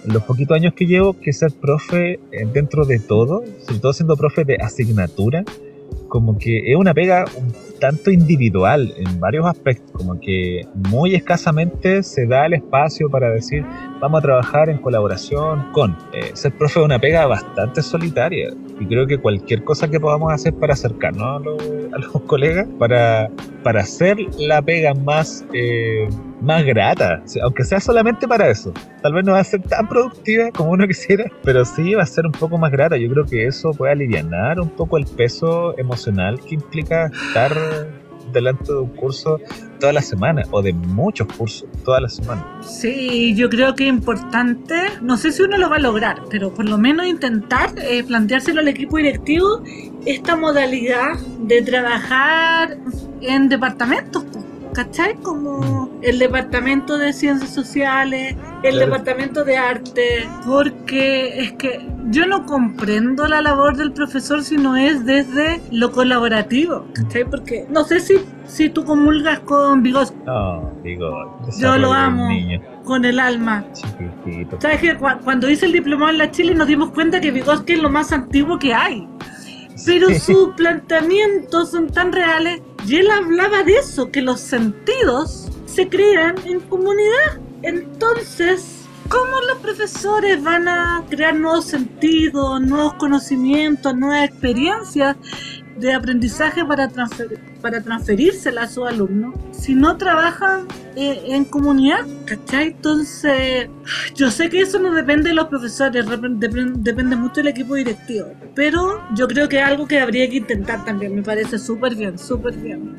en los poquitos años que llevo que ser profe eh, dentro de todo, sobre todo siendo profe de asignatura, como que es una pega un tanto individual en varios aspectos, como que muy escasamente se da el espacio para decir vamos a trabajar en colaboración con. Eh, ser profe es una pega bastante solitaria y creo que cualquier cosa que podamos hacer para acercarnos a los, a los colegas, para, para hacer la pega más, eh, más grata, aunque sea solamente para eso. Tal vez no va a ser tan productiva como uno quisiera, pero sí va a ser un poco más grata. Yo creo que eso puede aliviar un poco el peso emocional que implica estar delante de un curso toda la semana o de muchos cursos toda la semana. Sí, yo creo que es importante, no sé si uno lo va a lograr, pero por lo menos intentar eh, planteárselo al equipo directivo esta modalidad de trabajar en departamentos. po, ¿Cachai? Como el departamento de ciencias sociales, el Claro. departamento de arte, porque es que yo no comprendo la labor del profesor si no es desde lo colaborativo, ¿cachai? Porque no sé si, si tú comulgas con Vygotsky, No, digo, Yo lo amo. Con el alma. chiquitito. ¿Sabes que Cuando hice el diplomado en la Chile nos dimos cuenta que Vygotsky es lo más antiguo que hay. Pero sus planteamientos son tan reales y él hablaba de eso, que los sentidos se crean en comunidad. Entonces, ¿cómo los profesores van a crear nuevos sentidos, nuevos conocimientos, nuevas experiencias de aprendizaje para, transfer- para transferírselas a sus alumnos si no trabajan eh, en comunidad? ¿Cachai? Entonces, yo sé que eso no depende de los profesores, depende mucho del equipo directivo, pero yo creo que es algo que habría que intentar también, me parece súper bien, súper bien.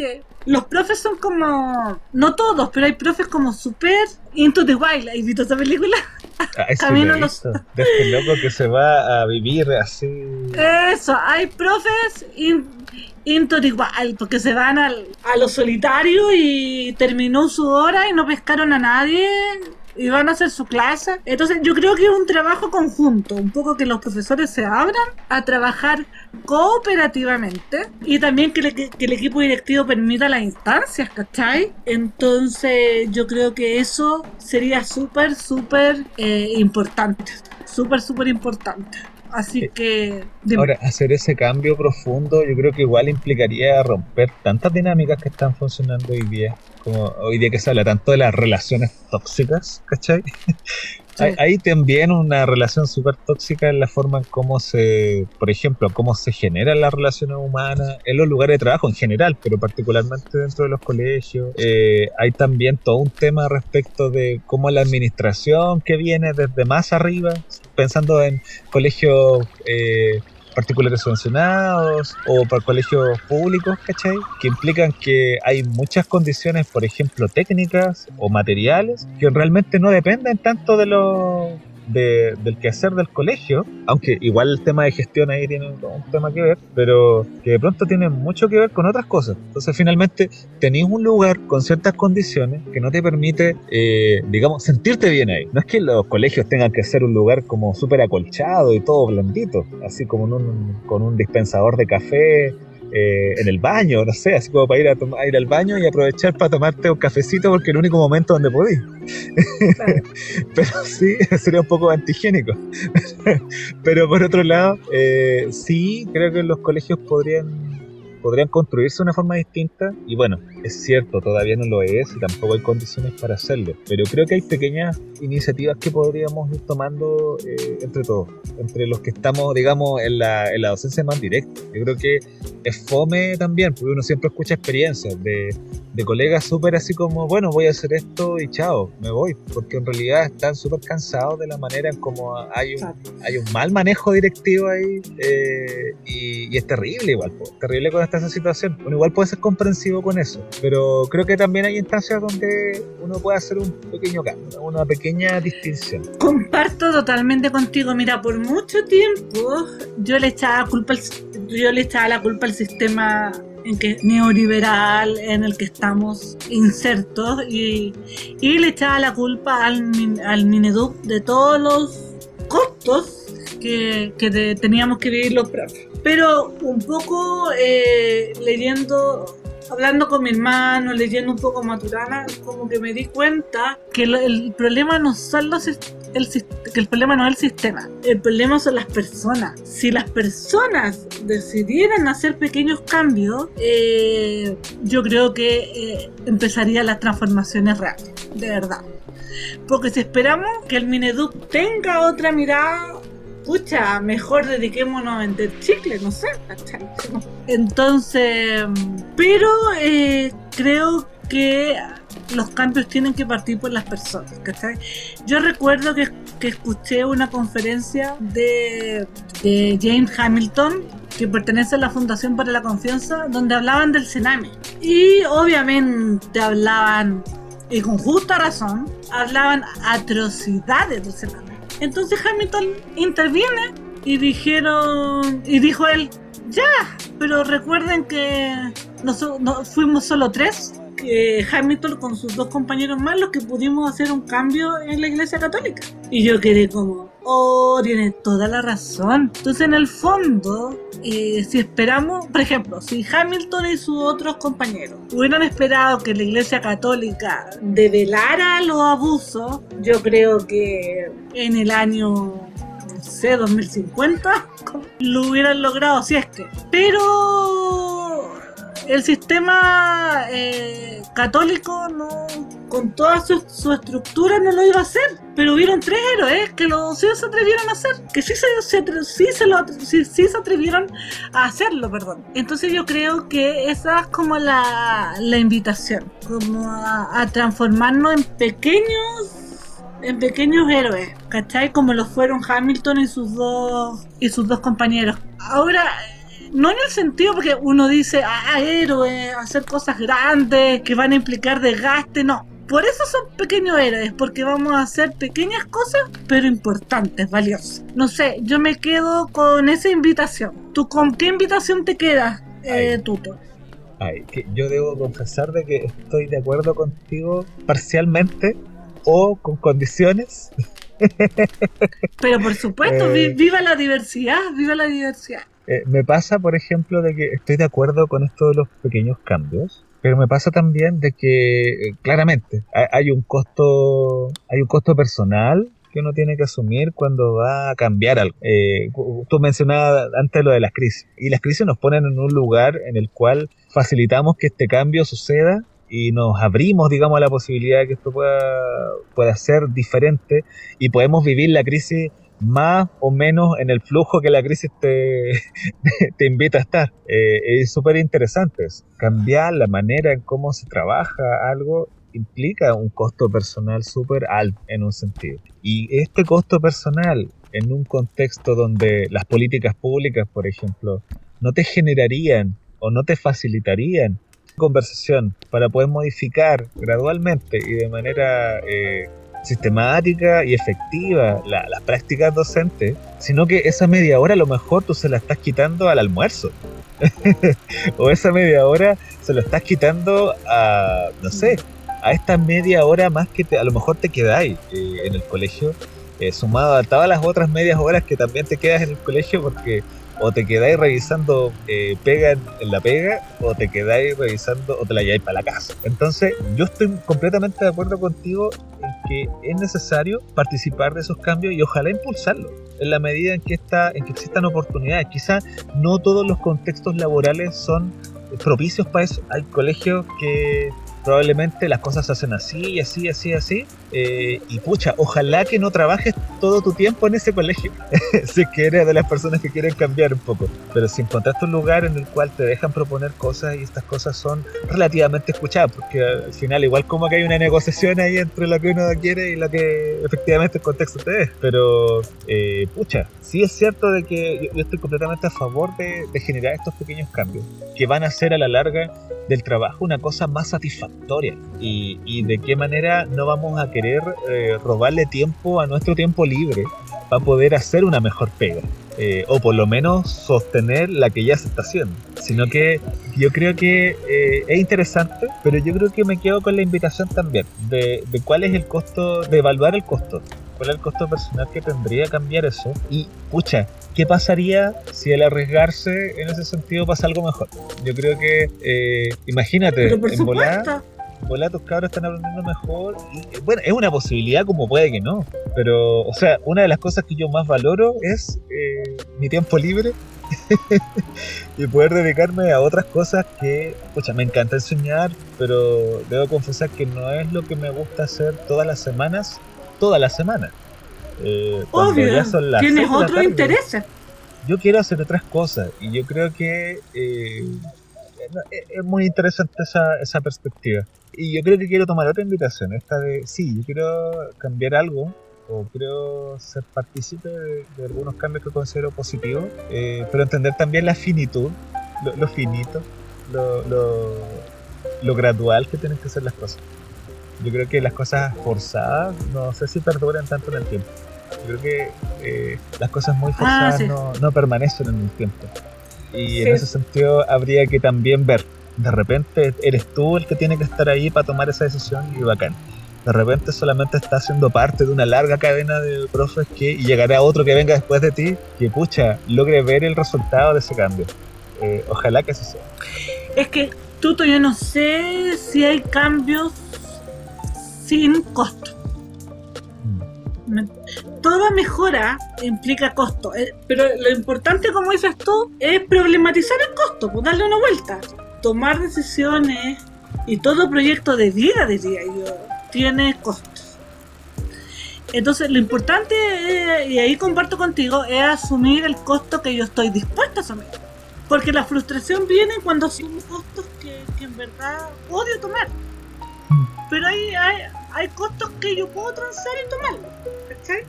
Que los profes son como, no todos, pero hay profes como súper into the wild. ¿Has visto esa película? Ah, ese Camino lo he los- visto, De este loco que se va a vivir así. Eso, hay profes in- into the wild, porque se van al, a lo solitario y terminó su hora y no pescaron a nadie y van a hacer su clase. Entonces yo creo que es un trabajo conjunto, un poco que los profesores se abran a trabajar cooperativamente y también que, le- que el equipo directivo permita las instancias, ¿cachai? Entonces yo creo que eso sería súper, súper eh, importante, súper, súper importante. Así Sí. que... Ahora, hacer ese cambio profundo, yo creo que igual implicaría romper tantas dinámicas que están funcionando hoy día. Como hoy día que se habla tanto de las relaciones tóxicas, ¿cachai? Hay, hay también una relación súper tóxica en la forma en cómo se, por ejemplo, cómo se generan las relaciones humanas en los lugares de trabajo en general, pero particularmente dentro de los colegios. Eh, hay también todo un tema respecto de cómo la administración que viene desde más arriba, pensando en colegios eh, particulares subvencionados o para colegios públicos, ¿cachai? Que implican que hay muchas condiciones, por ejemplo, técnicas o materiales, que realmente no dependen tanto de lo de- del quehacer del colegio, aunque igual el tema de gestión ahí tiene todo un tema que ver, pero que de pronto tiene mucho que ver con otras cosas. Entonces finalmente tenéis un lugar con ciertas condiciones que no te permite, eh, digamos, sentirte bien ahí. No es que los colegios tengan que ser un lugar como súper acolchado y todo blandito, así como un- con un dispensador de café. Eh, en el baño, no sé, así como para ir, a toma- ir al baño y aprovechar para tomarte un cafecito porque es el único momento donde podís. Claro. Pero sí, sería un poco antigénico. Pero por otro lado, eh, sí, creo que los colegios podrían podrían construirse de una forma distinta. Y bueno, es cierto, todavía no lo es y tampoco hay condiciones para hacerlo. Pero creo que hay pequeñas iniciativas que podríamos ir tomando eh, entre todos, entre los que estamos, digamos, en la, en la docencia más directa. Yo creo que es fome también, porque uno siempre escucha experiencias de, de colegas súper así como, bueno, voy a hacer esto y chao, me voy, porque en realidad están súper cansados de la manera en como hay un, hay un mal manejo directivo ahí eh, y, y es terrible igual, po, terrible con esta situación. Uno igual puede ser comprensivo con eso, pero creo que también hay instancias donde uno puede hacer un pequeño cambio, una pequeña distinción. Comparto totalmente contigo. Mira, por mucho tiempo yo le echaba culpa al, yo le echaba la culpa al sistema en que neoliberal en el que estamos insertos y, y le echaba la culpa al, al Mineduc de todos los costos que, que teníamos que vivir los profes. Pero un poco eh, leyendo, hablando con mi hermano, leyendo un poco Maturana, como que me di cuenta que lo- el problema no son los el, que el problema no es el sistema, el problema son las personas. Si las personas decidieran hacer pequeños cambios, eh, yo creo que eh, empezarían las transformaciones reales, de verdad. Porque si esperamos que el Mineduc tenga otra mirada, pucha, mejor dediquémonos a vender chicle, no sé, ¿cachai? Entonces, pero eh, creo que los cambios tienen que partir por las personas, ¿cachai? Yo recuerdo que, que escuché una conferencia de, de James Hamilton, que pertenece a la Fundación para la Confianza, donde hablaban del Sename. Y obviamente hablaban, y con justa razón, hablaban atrocidades del Sename. Entonces Hamilton interviene y dijeron, y dijo él, ya, pero recuerden que noso- no, fuimos solo tres, que Hamilton con sus dos compañeros más los que pudimos hacer un cambio en la iglesia católica. Y yo quedé como, oh, tiene toda la razón. Entonces en el fondo, eh, si esperamos, por ejemplo, si Hamilton y sus otros compañeros hubieran esperado que la iglesia católica develara los abusos, yo creo que en el año no sé, 2050, lo hubieran logrado, si es que. Pero el sistema eh, católico no, con toda su, su estructura no lo iba a hacer. Pero hubieron tres héroes que lo, sí se atrevieron a hacer, que sí se, se sí se lo, sí, sí se atrevieron a hacerlo, perdón. Entonces yo creo que esa es como la, la invitación, como a, transformarnos en pequeños en pequeños héroes, ¿cachai? Como lo fueron Hamilton y sus dos y sus dos compañeros. Ahora, no en el sentido porque uno dice, ah, héroes, hacer cosas grandes que van a implicar desgaste, no. Por eso son pequeños héroes, porque vamos a hacer pequeñas cosas, pero importantes, valiosas. No sé, yo me quedo con esa invitación. ¿Tú con qué invitación te quedas, eh, Ay. Tuto? Ay, que yo debo confesar de que estoy de acuerdo contigo parcialmente o con condiciones. Pero por supuesto, Eh. vi- viva la diversidad, viva la diversidad. Eh, me pasa, por ejemplo, de que estoy de acuerdo con esto de los pequeños cambios, pero me pasa también de que eh, claramente hay, un costo, hay un costo personal que uno tiene que asumir cuando va a cambiar algo. Eh, tú mencionabas antes lo de las crisis, y las crisis nos ponen en un lugar en el cual facilitamos que este cambio suceda y nos abrimos, digamos, a la posibilidad de que esto pueda, pueda ser diferente y podemos vivir la crisis más o menos en el flujo que la crisis te, te invita a estar. Eh, es súper interesante. Cambiar la manera en cómo se trabaja algo implica un costo personal súper alto en un sentido. Y este costo personal en un contexto donde las políticas públicas, por ejemplo, no te generarían o no te facilitarían conversación para poder modificar gradualmente y de manera eh, sistemática y efectiva la- las prácticas docentes, sino que esa media hora a lo mejor tú se la estás quitando al almuerzo. o esa media hora se lo estás quitando a, no sé, a esta media hora más que te- a lo mejor te quedáis eh, en el colegio, eh, sumado a todas las otras medias horas que también te quedas en el colegio porque o te quedáis revisando eh, pega en, en la pega o te quedáis revisando o te la lleváis para la casa. Entonces yo estoy completamente de acuerdo contigo que es necesario participar de esos cambios y ojalá impulsarlos. en la medida en que, está, en que existan oportunidades. Quizás no todos los contextos laborales son propicios para eso. Hay colegios que probablemente las cosas se hacen así y así, así, así. eh, y pucha, ojalá que no trabajes todo tu tiempo en ese colegio. si que eres de las personas que quieren cambiar un poco. Pero si encontraste un lugar en el cual te dejan proponer cosas y estas cosas son relativamente escuchadas, porque al final igual como que hay una negociación ahí entre lo que uno quiere y lo que efectivamente el contexto te es. Pero, eh, pucha, sí es cierto de que yo estoy completamente a favor de, de generar estos pequeños cambios, que van a hacer a la larga del trabajo una cosa más satisfactoria y, y de qué manera no vamos a querer eh, robarle tiempo a nuestro tiempo libre para poder hacer una mejor pega eh, o por lo menos sostener la que ya se está haciendo. Sino que yo creo que eh, es interesante pero yo creo que me quedo con la invitación también de, de cuál es el costo de evaluar el costo cuál es el costo personal que tendría cambiar eso y pucha ¿Qué pasaría si al arriesgarse en ese sentido pasa algo mejor? Yo creo que, eh, imagínate, en volar, supuesto. volar tus cabros están aprendiendo mejor. Y, eh, bueno, es una posibilidad como puede que no. Pero, o sea, una de las cosas que yo más valoro es eh, mi tiempo libre y poder dedicarme a otras cosas que, pucha, me encanta enseñar, pero debo confesar que no es lo que me gusta hacer todas las semanas, todas las semanas. Eh, ya Obvio, son las tienes la otros intereses. yo quiero hacer otras cosas y yo creo que eh, es es muy interesante esa, esa perspectiva. Y yo creo que quiero tomar otra invitación, esta de, sí, yo quiero cambiar algo o quiero ser partícipe de, de algunos cambios que considero positivos, eh, pero entender también la finitud, lo, lo finito, lo, lo, lo gradual que tienen que ser las cosas. Yo creo que las cosas forzadas no sé si perduran tanto en el tiempo. Yo creo que eh, las cosas muy forzadas Ah, sí. no, no permanecen en el tiempo. Y Sí. en ese sentido habría que también ver, de repente eres tú el que tiene que estar ahí para tomar esa decisión y bacán. De repente solamente estás siendo parte de una larga cadena de profes que y llegará otro que venga después de ti que pucha, logre ver el resultado de ese cambio. Eh, ojalá que así sea. Es que, Tuto, yo no sé si hay cambios sin costo. Me- Toda mejora implica costo, eh, pero lo importante, como dices tú, es problematizar el costo, pues darle una vuelta. Tomar decisiones y todo proyecto de vida, diría yo, tiene costos. Entonces, lo importante, eh, y ahí comparto contigo, es asumir el costo que yo estoy dispuesta a asumir. Porque la frustración viene cuando son costos que, que en verdad odio tomar. Pero hay, hay, hay costos que yo puedo transar y tomarlos. ¿Cachai?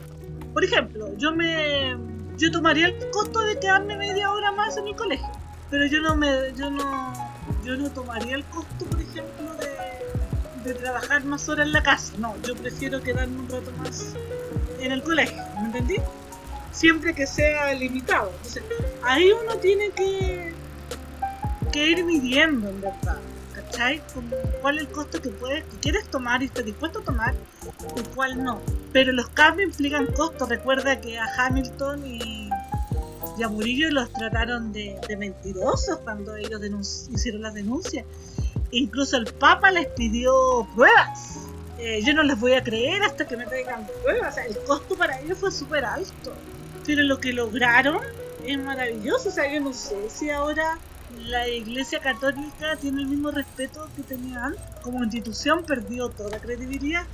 Por ejemplo, yo me yo tomaría el costo de quedarme media hora más en el colegio. Pero yo no me yo no yo no tomaría el costo, por ejemplo, de, de trabajar más horas en la casa. No, yo prefiero quedarme un rato más en el colegio, ¿me entendí? Siempre que sea limitado. Entonces, ahí uno tiene que, que ir midiendo, en verdad. Cuál es el costo que puedes, que quieres tomar y estás dispuesto a tomar y cuál no. Pero los cambios implican costos. Recuerda que a Hamilton y, a Murillo los trataron de, mentirosos cuando ellos hicieron las denuncias. Incluso el Papa les pidió pruebas. Eh, yo no les voy a creer hasta que me traigan pruebas. O sea, el costo para ellos fue súper alto. Pero lo que lograron es maravilloso. O sea, yo no sé si ahora la Iglesia Católica tiene el mismo respeto que tenía antes. Como institución perdió toda credibilidad.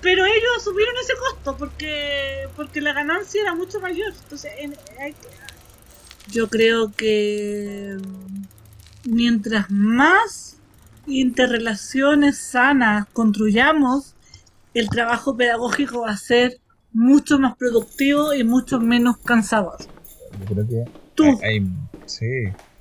Pero ellos asumieron ese costo porque porque la ganancia era mucho mayor. Entonces, en- hay que- yo creo que mientras más interrelaciones sanas construyamos, el trabajo pedagógico va a ser mucho más productivo y mucho menos cansador. Yo creo que Tú, hay, hay- sí,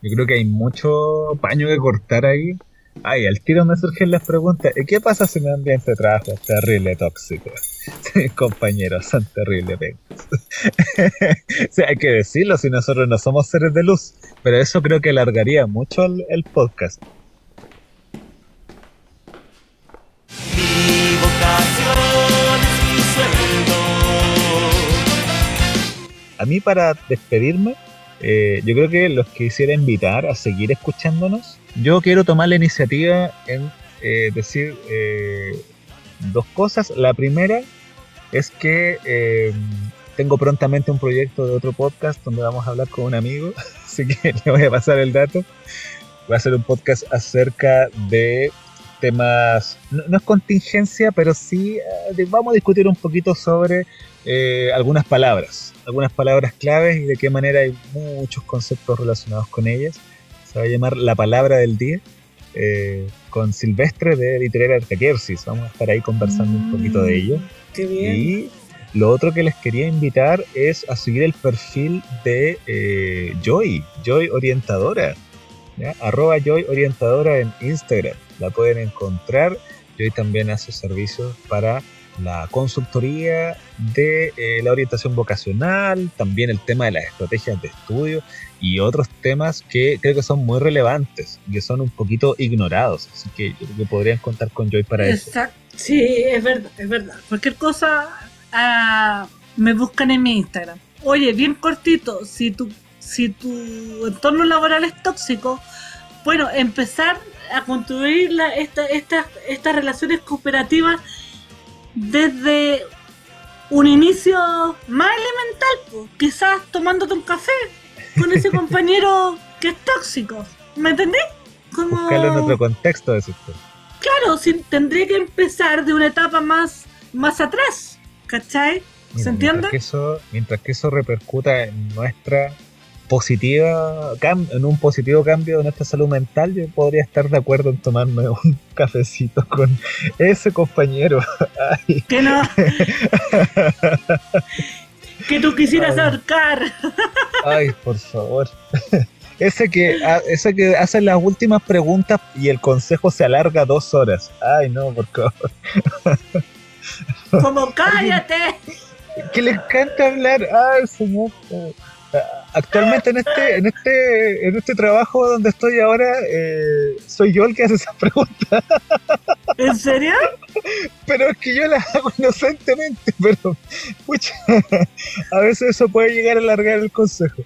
yo creo que hay mucho paño que cortar ahí. Ay, al tiro me surgen las preguntas. ¿Y qué pasa si mi ambiente de trabajo es terrible tóxico? Compañeros son terrible pencas. o sea, hay que decirlo si nosotros no somos seres de luz. Pero eso creo que alargaría mucho el, el podcast. A mí para despedirme, eh, yo creo que los quisiera invitar a seguir escuchándonos. Yo quiero tomar la iniciativa en eh, decir eh, dos cosas. La primera es que tengo prontamente un proyecto de otro podcast donde vamos a hablar con un amigo, así que le voy a pasar el dato. Va a ser un podcast acerca de temas, no, no es contingencia, pero sí eh, vamos a discutir un poquito sobre eh, algunas palabras, algunas palabras claves y de qué manera hay muchos conceptos relacionados con ellas. Se va a llamar La Palabra del Día eh, con Silvestre de Literaria Artaquersis. Vamos a estar ahí conversando un poquito de ello. Qué bien. Y lo otro que les quería invitar es a seguir el perfil de eh, Joy, Joy Orientadora. ¿ya? Arroba Joy Orientadora en Instagram. La pueden encontrar. Joy también hace servicios para la consultoría de eh, la orientación vocacional, también el tema de las estrategias de estudio y otros temas que creo que son muy relevantes y que son un poquito ignorados. Así que yo creo que podrían contar con Joy para eso. Exacto. Sí, es verdad, es verdad. Cualquier cosa ah, me buscan en mi Instagram. Oye, bien cortito, si tu, si tu entorno laboral es tóxico, bueno, empezar a construir la- esta- estas estas relaciones cooperativas desde un inicio más elemental, pues, quizás tomándote un café con ese compañero que es tóxico. ¿Me entendés? Como... Buscarlo en otro contexto, decís. Claro, sí, tendría que empezar de una etapa más, más atrás, ¿cachai? Mira, ¿Se entiende? Mientras que, eso, mientras que eso repercuta en nuestra positiva, en un positivo cambio de nuestra salud mental, yo podría estar de acuerdo en tomarme un cafecito con ese compañero. Ay, Que no. que tú quisieras Ay. ahorcar. ay, por favor. Ese que, ha- ese que hace las últimas preguntas y el consejo se alarga dos horas. Ay, no, por favor. Como cállate. que le encanta hablar. Ay, señor. Actualmente en este, en este, en este trabajo donde estoy ahora, eh, soy yo el que hace esas preguntas. ¿En serio? Pero es que yo las hago inocentemente, pero pucha, a veces eso puede llegar a alargar el consejo.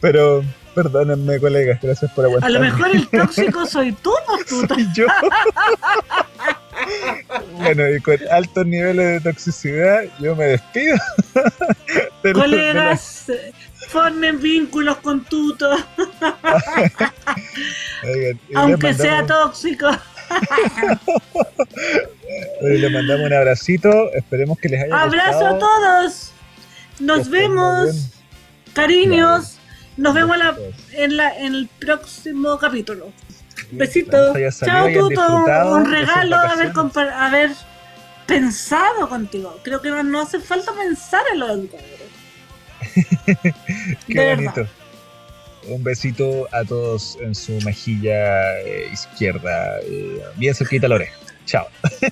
Pero perdónenme, colegas, gracias por A aguantar. lo mejor el tóxico soy tú, pues, puta. soy yo. bueno, y con altos niveles de toxicidad, yo me despido. de Colegas, eh, formen vínculos con tuto, Oigan, aunque sea tóxico. Oye, le mandamos un abracito. Esperemos que les haya Abrazo a gustado. todos. Nos vemos. Cariños. Nos vemos la- en, la, en el próximo capítulo. Besitos. Chao, Tuto. Un regalo haber, haber pensado contigo. Creo que no, no hace falta pensar en los educadores. Qué de bonito. verdad. Un besito a todos en su mejilla eh, izquierda, eh, bien cerquita la oreja. Chao.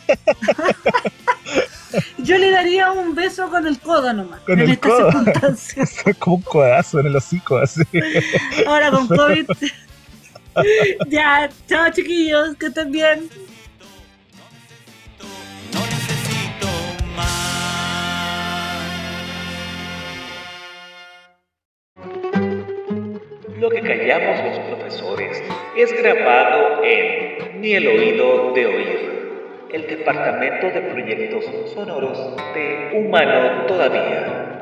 Yo le daría un beso con el codo nomás. Con en el estas codo. circunstancias. Eso es como un codazo en el hocico, así. Ahora con COVID. ya, chao chiquillos, que estén bien. Lo que callamos los profesores es grabado en Ni el oído de oír, el departamento de proyectos sonoros de Humano Todavía.